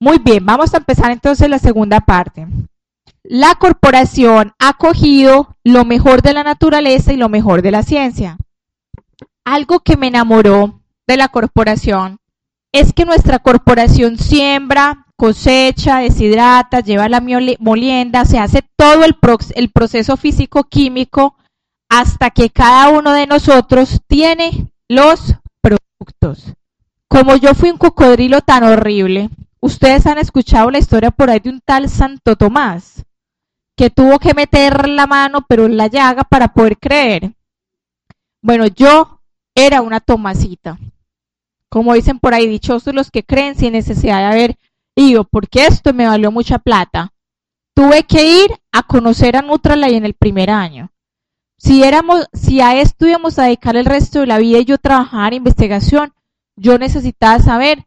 Muy bien, vamos a empezar entonces la segunda parte. La corporación ha cogido lo mejor de la naturaleza y lo mejor de la ciencia. Algo que me enamoró de la corporación es que nuestra corporación siembra, cosecha, deshidrata, lleva la molienda, se hace todo el, el proceso físico-químico hasta que cada uno de nosotros tiene los productos. Como yo fui un cocodrilo tan horrible, ustedes han escuchado la historia por ahí de un tal Santo Tomás, que tuvo que meter la mano pero en la llaga para poder creer. Bueno, yo era una Tomasita. Como dicen por ahí, dichosos los que creen sin necesidad de haber ido, porque esto me valió mucha plata. Tuve que ir a conocer a Nutralay en el primer año. Si éramos, si a esto íbamos a dedicar el resto de la vida y yo trabajar en investigación, yo necesitaba saber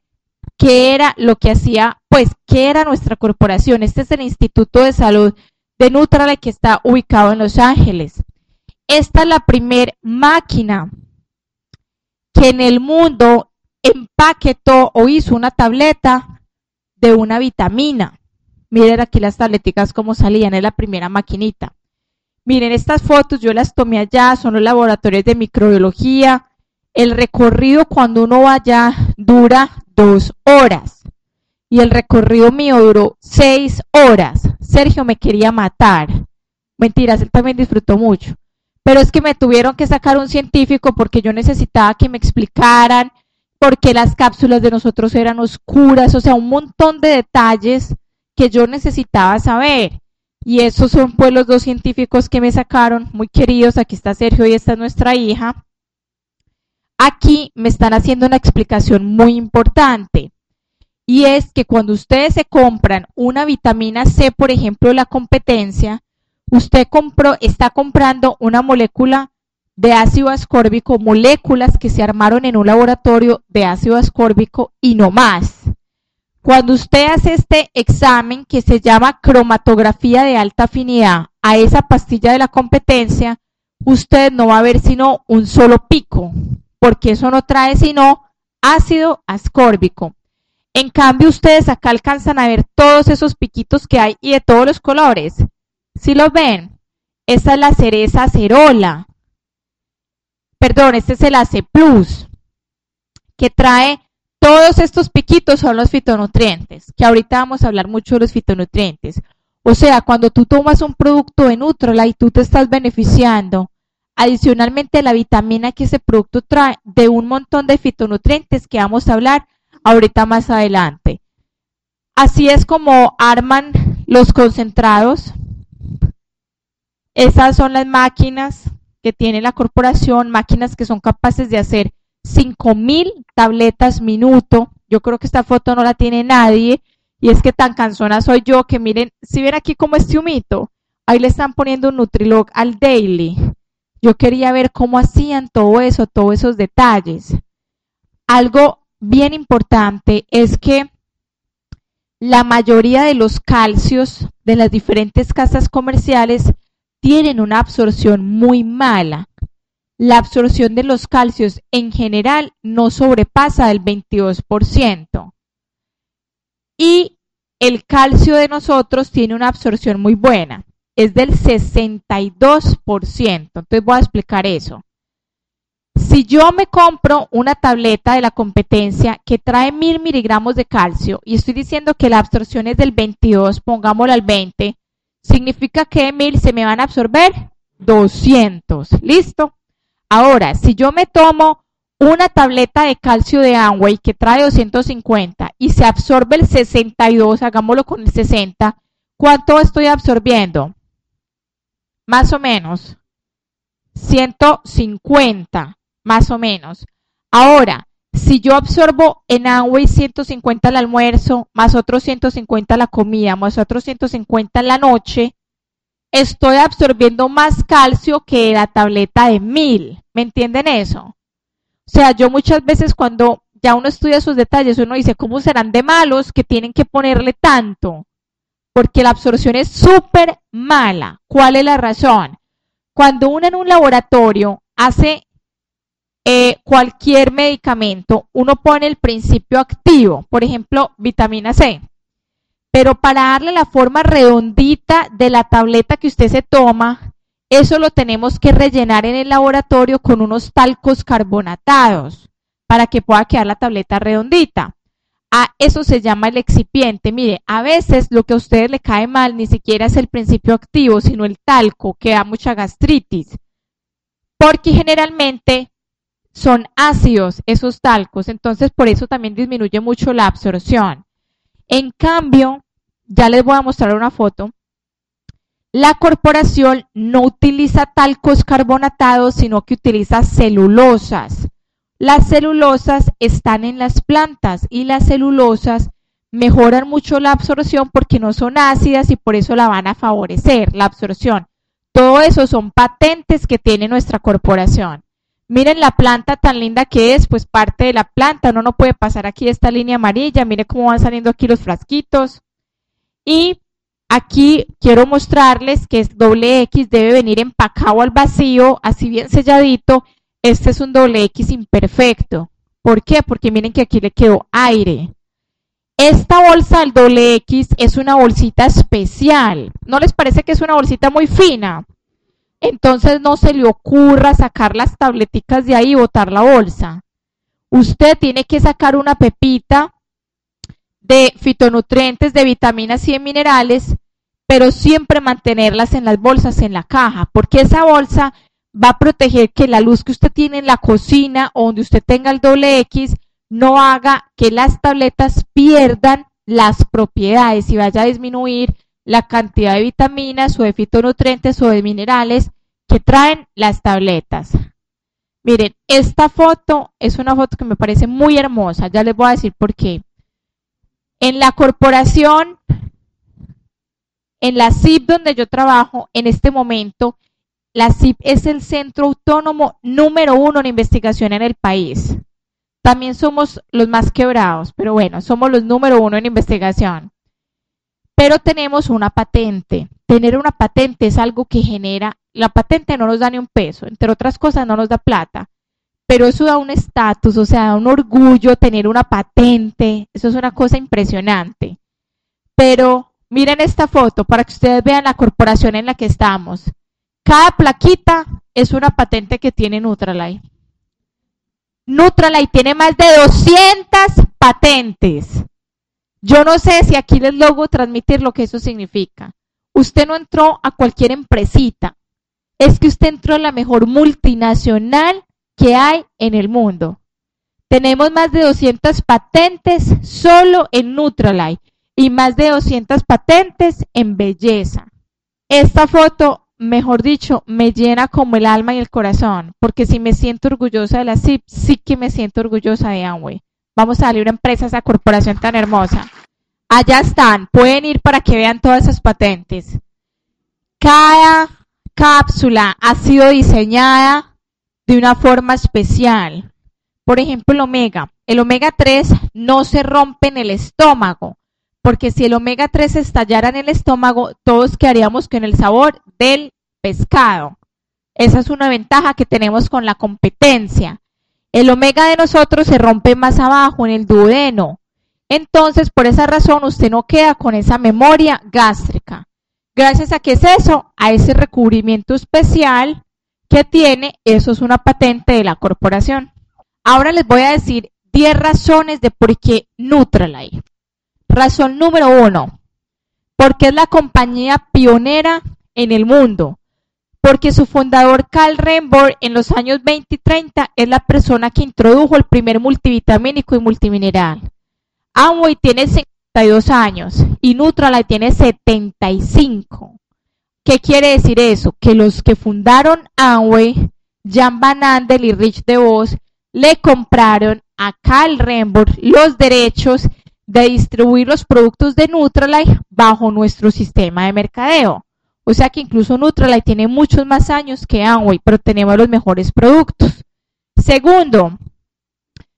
qué era lo que hacía, pues, qué era nuestra corporación. Este es el Instituto de Salud de Nutralay que está ubicado en Los Ángeles. Esta es la primer máquina que en el mundo empaquetó o hizo una tableta de una vitamina. Miren aquí las tableticas como salían, es la primera maquinita. Miren, estas fotos yo las tomé allá, son los laboratorios de microbiología. El recorrido cuando uno va allá dura dos horas. Y el recorrido mío duró seis horas. Sergio me quería matar. Mentiras, él también disfrutó mucho. Pero es que me tuvieron que sacar un científico porque yo necesitaba que me explicaran por qué las cápsulas de nosotros eran oscuras, o sea, un montón de detalles que yo necesitaba saber. Y esos son pues los dos científicos que me sacaron, muy queridos, aquí está Sergio y esta es nuestra hija. Aquí me están haciendo una explicación muy importante. Y es que cuando ustedes se compran una vitamina C, por ejemplo, la competencia, usted está comprando una molécula de ácido ascórbico, moléculas que se armaron en un laboratorio de ácido ascórbico y no más. Cuando usted hace este examen que se llama cromatografía de alta afinidad a esa pastilla de la competencia, usted no va a ver sino un solo pico, porque eso no trae sino ácido ascórbico. En cambio, ustedes acá alcanzan a ver todos esos piquitos que hay y de todos los colores. Si lo ven, esta es la cereza acerola. Perdón, este es el AC Plus, que trae todos estos piquitos son los fitonutrientes, que ahorita vamos a hablar mucho de los fitonutrientes. O sea, cuando tú tomas un producto de Nutrola y tú te estás beneficiando adicionalmente la vitamina que ese producto trae de un montón de fitonutrientes que vamos a hablar ahorita más adelante. Así es como arman los concentrados. Esas son las máquinas que tiene la corporación, máquinas que son capaces de hacer 5000 tabletas minuto. Yo creo que esta foto no la tiene nadie. Y es que tan cansona soy yo que miren, si ven aquí como este humito, ahí le están poniendo un Nutrilog al daily. Yo quería ver cómo hacían todo eso, todos esos detalles. Algo bien importante es que la mayoría de los calcios de las diferentes casas comerciales tienen una absorción muy mala la absorción de los calcios en general no sobrepasa el 22%. Y el calcio de nosotros tiene una absorción muy buena, es del 62%. Entonces voy a explicar eso. Si yo me compro una tableta de la competencia que trae mil miligramos de calcio y estoy diciendo que la absorción es del 22, pongámoslo al 20, significa que de mil se me van a absorber 200. ¿Listo? Ahora, si yo me tomo una tableta de calcio de Amway que trae 250 y se absorbe el 62, hagámoslo con el 60, ¿cuánto estoy absorbiendo? Más o menos. 150, más o menos. Ahora, si yo absorbo en Amway 150 al almuerzo, más otros 150 la comida, más otros 150 en la noche, estoy absorbiendo más calcio que la tableta de mil. ¿Me entienden eso? O sea, yo muchas veces cuando ya uno estudia esos detalles, uno dice, ¿cómo serán de malos que tienen que ponerle tanto? Porque la absorción es súper mala. ¿Cuál es la razón? Cuando uno en un laboratorio hace eh, cualquier medicamento, uno pone el principio activo, por ejemplo, vitamina C. Pero para darle la forma redondita de la tableta que usted se toma, eso lo tenemos que rellenar en el laboratorio con unos talcos carbonatados para que pueda quedar la tableta redondita. Eso se llama el excipiente. Mire, a veces lo que a ustedes le cae mal ni siquiera es el principio activo, sino el talco, que da mucha gastritis. Porque generalmente son ácidos esos talcos, entonces por eso también disminuye mucho la absorción. En cambio, ya les voy a mostrar una foto. La corporación no utiliza talcos carbonatados, sino que utiliza celulosas. Las celulosas están en las plantas y las celulosas mejoran mucho la absorción porque no son ácidas y por eso la van a favorecer, la absorción. Todo eso son patentes que tiene nuestra corporación. Miren la planta tan linda que es, pues parte de la planta, uno no puede pasar aquí esta línea amarilla, miren cómo van saliendo aquí los frasquitos. Y aquí quiero mostrarles que es doble X debe venir empacado al vacío, así bien selladito, este es un doble X imperfecto. ¿Por qué? Porque miren que aquí le quedó aire. Esta bolsa del doble X es una bolsita especial. ¿No les parece que es una bolsita muy fina? Entonces no se le ocurra sacar las tableticas de ahí y botar la bolsa. Usted tiene que sacar una pepita de fitonutrientes, de vitaminas y de minerales, pero siempre mantenerlas en las bolsas, en la caja, porque esa bolsa va a proteger que la luz que usted tiene en la cocina o donde usted tenga el doble X no haga que las tabletas pierdan las propiedades y vaya a disminuir la cantidad de vitaminas o de fitonutrientes o de minerales que traen las tabletas. Miren, esta foto es una foto que me parece muy hermosa, ya les voy a decir por qué. En la corporación, en la CIP donde yo trabajo, en este momento, la CIP es el centro autónomo número uno en investigación en el país. También somos los más quebrados, pero bueno, somos los número uno en investigación. Pero tenemos una patente. Tener una patente es algo que genera, la patente no nos da ni un peso, entre otras cosas no nos da plata, pero eso da un estatus, o sea, da un orgullo tener una patente, eso es una cosa impresionante. Pero miren esta foto para que ustedes vean la corporación en la que estamos. Cada plaquita es una patente que tiene Nutralite. Nutralite tiene más de 200 patentes. Yo no sé si aquí les logro transmitir lo que eso significa. Usted no entró a cualquier empresita. Es que usted entró en la mejor multinacional que hay en el mundo. Tenemos más de 200 patentes solo en Nutralite y más de 200 patentes en belleza. Esta foto mejor dicho, me llena como el alma y el corazón, porque si me siento orgullosa de la CIP, sí que me siento orgullosa de Amway. Vamos a darle una empresa a esa corporación tan hermosa. Allá están, pueden ir para que vean todas esas patentes. Cada cápsula ha sido diseñada de una forma especial. Por ejemplo, el omega. El omega 3 no se rompe en el estómago, porque si el omega 3 estallara en el estómago, todos quedaríamos con el sabor del pescado. Esa es una ventaja que tenemos con la competencia. El omega de nosotros se rompe más abajo, en el duodeno. Entonces, por esa razón, usted no queda con esa memoria gástrica. Gracias a que es eso, a ese recubrimiento especial que tiene, eso es una patente de la corporación. Ahora les voy a decir 10 razones de por qué Nutralite. Razón número uno, porque es la compañía pionera en el mundo. Porque su fundador Carl Renborg en los años 20 y 30 es la persona que introdujo el primer multivitamínico y multimineral. Amway tiene 52 años y Nutralite tiene 75. ¿Qué quiere decir eso? Que los que fundaron Amway, Jan Van Andel y Rich DeVos, le compraron a Carl Renborg los derechos de distribuir los productos de Nutralite bajo nuestro sistema de mercadeo. O sea que incluso Nutralite tiene muchos más años que Amway, pero tenemos los mejores productos. Segundo,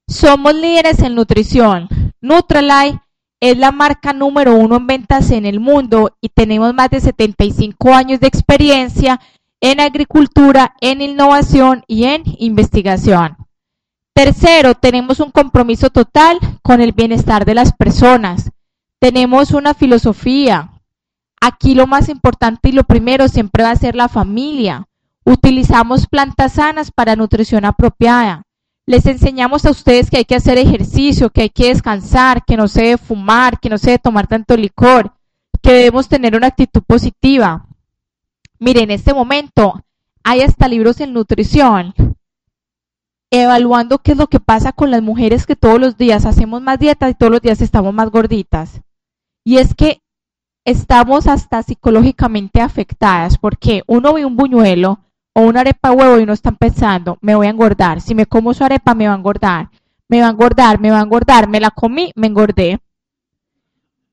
somos líderes en nutrición. Nutralite es la marca número uno en ventas en el mundo y tenemos más de 75 años de experiencia en agricultura, en innovación y en investigación. Tercero, tenemos un compromiso total con el bienestar de las personas. Tenemos una filosofía. Aquí lo más importante y lo primero siempre va a ser la familia. Utilizamos plantas sanas para nutrición apropiada. Les enseñamos a ustedes que hay que hacer ejercicio, que hay que descansar, que no se debe fumar, que no se debe tomar tanto licor, que debemos tener una actitud positiva. Miren, en este momento hay hasta libros en nutrición evaluando qué es lo que pasa con las mujeres que todos los días hacemos más dieta y todos los días estamos más gorditas. Y es que estamos hasta psicológicamente afectadas porque uno ve un buñuelo o una arepa huevo y uno está pensando, me voy a engordar, si me como su arepa me va a engordar, me va a engordar, me va a engordar, me la comí, me engordé.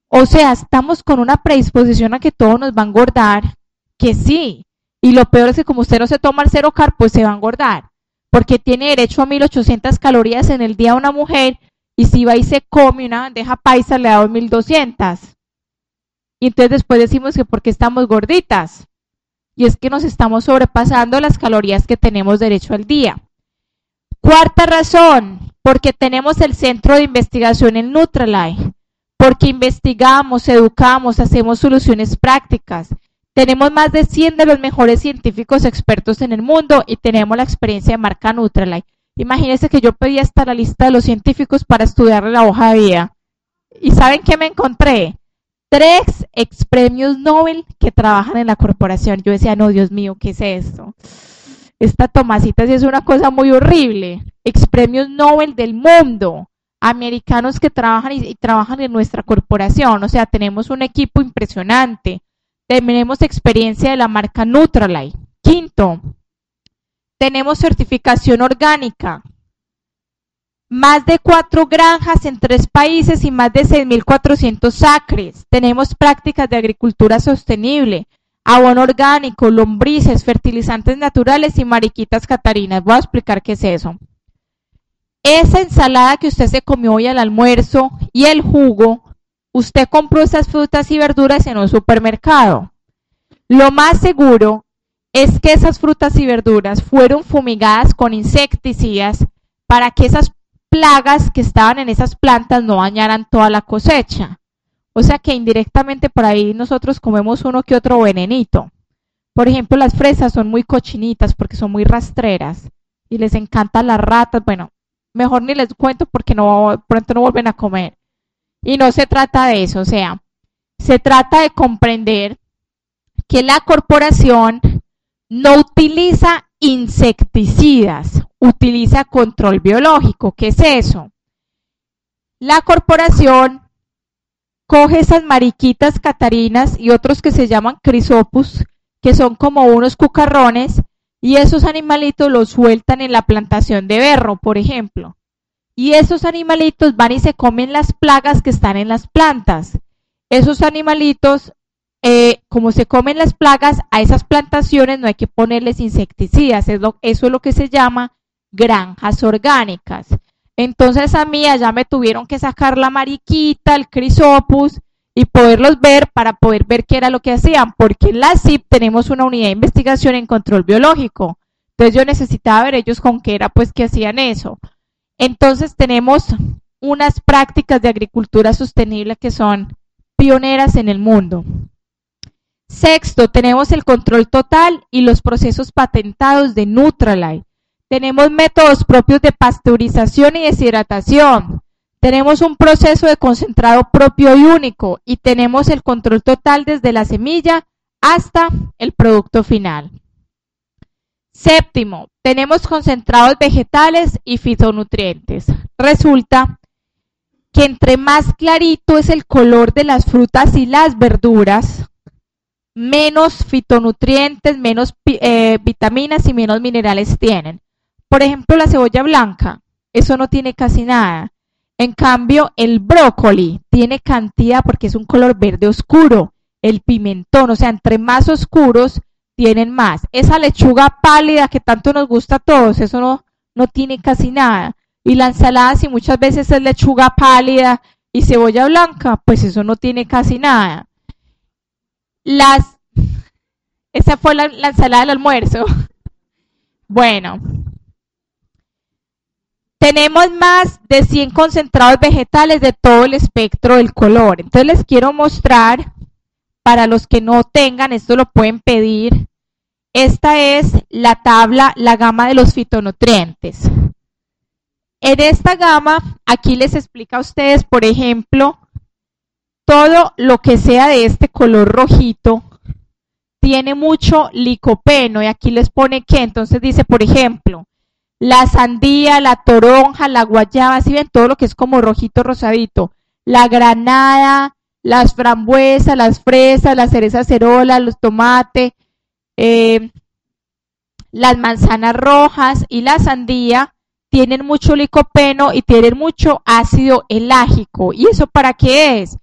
O sea, estamos con una predisposición a que todo nos va a engordar, que sí. Y lo peor es que como usted no se toma el cero car, pues se va a engordar porque tiene derecho a 1800 calorías en el día una mujer y si va y se come una bandeja paisa le da 1200. Y entonces después decimos que porque estamos gorditas. Y es que nos estamos sobrepasando las calorías que tenemos derecho al día. Cuarta razón, porque tenemos el centro de investigación en Nutralife, porque investigamos, educamos, hacemos soluciones prácticas, tenemos más de 100 de los mejores científicos expertos en el mundo y tenemos la experiencia de marca Nutralight. Imagínense que yo pedí hasta la lista de los científicos para estudiar la hoja de vida. ¿Y saben qué me encontré? Tres ex premios Nobel que trabajan en la corporación. Yo decía, no, Dios mío, ¿qué es esto? Esta Tomasita sí es una cosa muy horrible. Ex premios Nobel del mundo. Americanos que trabajan y trabajan en nuestra corporación. O sea, tenemos un equipo impresionante tenemos experiencia de la marca Nutralite. Quinto, tenemos certificación orgánica. Más de cuatro granjas en tres países y más de 6.400 acres. Tenemos prácticas de agricultura sostenible, abono orgánico, lombrices, fertilizantes naturales y mariquitas catarinas. Voy a explicar qué es eso. Esa ensalada que usted se comió hoy al almuerzo y el jugo usted compró esas frutas y verduras en un supermercado. Lo más seguro es que esas frutas y verduras fueron fumigadas con insecticidas para que esas plagas que estaban en esas plantas no dañaran toda la cosecha. O sea que indirectamente por ahí nosotros comemos uno que otro venenito. Por ejemplo, las fresas son muy cochinitas porque son muy rastreras y les encantan las ratas. Bueno, mejor ni les cuento porque no pronto no vuelven a comer. Y no se trata de eso, o sea, se trata de comprender que la corporación no utiliza insecticidas, utiliza control biológico. ¿Qué es eso? La corporación coge esas mariquitas catarinas y otros que se llaman crisopus, que son como unos cucarrones, y esos animalitos los sueltan en la plantación de berro, por ejemplo. Y esos animalitos van y se comen las plagas que están en las plantas. Esos animalitos, eh, como se comen las plagas, a esas plantaciones no hay que ponerles insecticidas. eso es lo que se llama granjas orgánicas. Entonces a mí allá me tuvieron que sacar la mariquita, el crisopus y poderlos ver para poder ver qué era lo que hacían, porque en la CIP tenemos una unidad de investigación en control biológico. Entonces yo necesitaba ver ellos con qué era pues que hacían eso. Entonces tenemos unas prácticas de agricultura sostenible que son pioneras en el mundo. Sexto, tenemos el control total y los procesos patentados de Nutralite. Tenemos métodos propios de pasteurización y deshidratación. Tenemos un proceso de concentrado propio y único y tenemos el control total desde la semilla hasta el producto final. Séptimo, tenemos concentrados vegetales y fitonutrientes. Resulta que entre más clarito es el color de las frutas y las verduras, menos fitonutrientes, menos eh, vitaminas y menos minerales tienen. Por ejemplo, la cebolla blanca, eso no tiene casi nada. En cambio, el brócoli tiene cantidad porque es un color verde oscuro. El pimentón, o sea, entre más oscuros, tienen más. Esa lechuga pálida que tanto nos gusta a todos, eso no, no tiene casi nada. Y la ensalada, si muchas veces es lechuga pálida y cebolla blanca, pues eso no tiene casi nada. Las, esa fue la, la ensalada del almuerzo. Bueno, Tenemos más de 100 concentrados vegetales de todo el espectro del color. Entonces les quiero mostrar, para los que no tengan, esto lo pueden pedir. Esta es la tabla, la gama de los fitonutrientes. En esta gama, aquí les explica a ustedes, por ejemplo, todo lo que sea de este color rojito tiene mucho licopeno y aquí les pone que, entonces dice, por ejemplo, la sandía, la toronja, la guayaba, si ven todo lo que es como rojito rosadito, la granada, las frambuesas, las fresas, las cerezas cerolas, los tomates, eh, las manzanas rojas y la sandía tienen mucho licopeno y tienen mucho ácido elágico. ¿Y eso para qué es?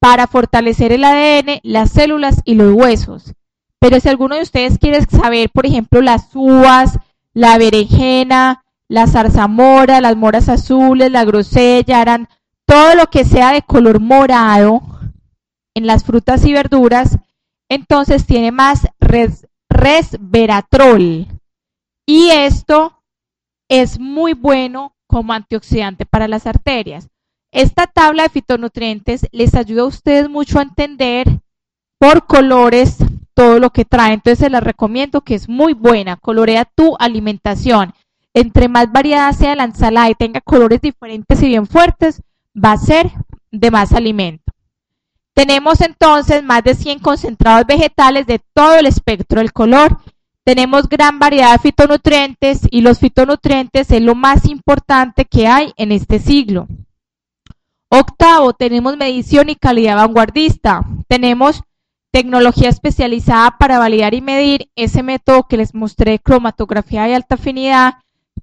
Para fortalecer el ADN, las células y los huesos. Pero si alguno de ustedes quiere saber, por ejemplo, las uvas, la berenjena, la zarzamora, las moras azules, la grosella, harán todo lo que sea de color morado en las frutas y verduras, entonces tiene más resveratrol. Y esto es muy bueno como antioxidante para las arterias. Esta tabla de fitonutrientes les ayuda a ustedes mucho a entender por colores todo lo que trae. Entonces se las recomiendo que es muy buena. Colorea tu alimentación. Entre más variada sea la ensalada y tenga colores diferentes y bien fuertes, va a ser de más alimento. Tenemos entonces más de 100 concentrados vegetales de todo el espectro del color tenemos gran variedad de fitonutrientes y los fitonutrientes es lo más importante que hay en este siglo. Octavo, tenemos medición y calidad vanguardista. Tenemos tecnología especializada para validar y medir ese método que les mostré, cromatografía de alta afinidad.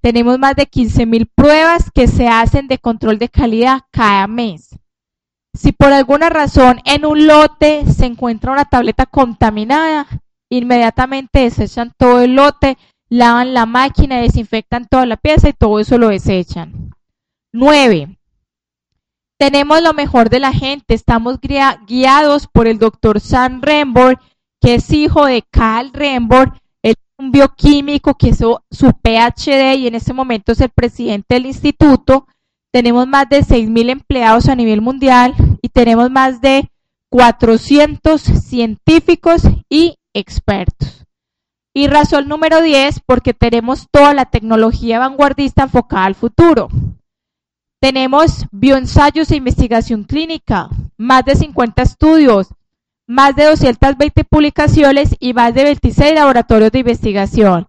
Tenemos más de 15.000 pruebas que se hacen de control de calidad cada mes. Si por alguna razón en un lote se encuentra una tableta contaminada, inmediatamente desechan todo el lote, lavan la máquina, desinfectan toda la pieza y todo eso lo desechan. 9. Tenemos lo mejor de la gente, estamos guiados por el doctor Sam Rembor, que es hijo de Carl Rembor, es un bioquímico que hizo su PhD y en este momento es el presidente del instituto. Tenemos más de 6.000 empleados a nivel mundial y tenemos más de 400 científicos y expertos. Y razón número 10, porque tenemos toda la tecnología vanguardista enfocada al futuro. Tenemos bioensayos e investigación clínica, más de 50 estudios, más de 220 publicaciones y más de 26 laboratorios de investigación.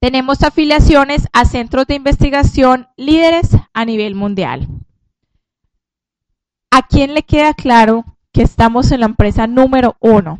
Tenemos afiliaciones a centros de investigación líderes a nivel mundial. ¿A quién le queda claro que estamos en la empresa número uno?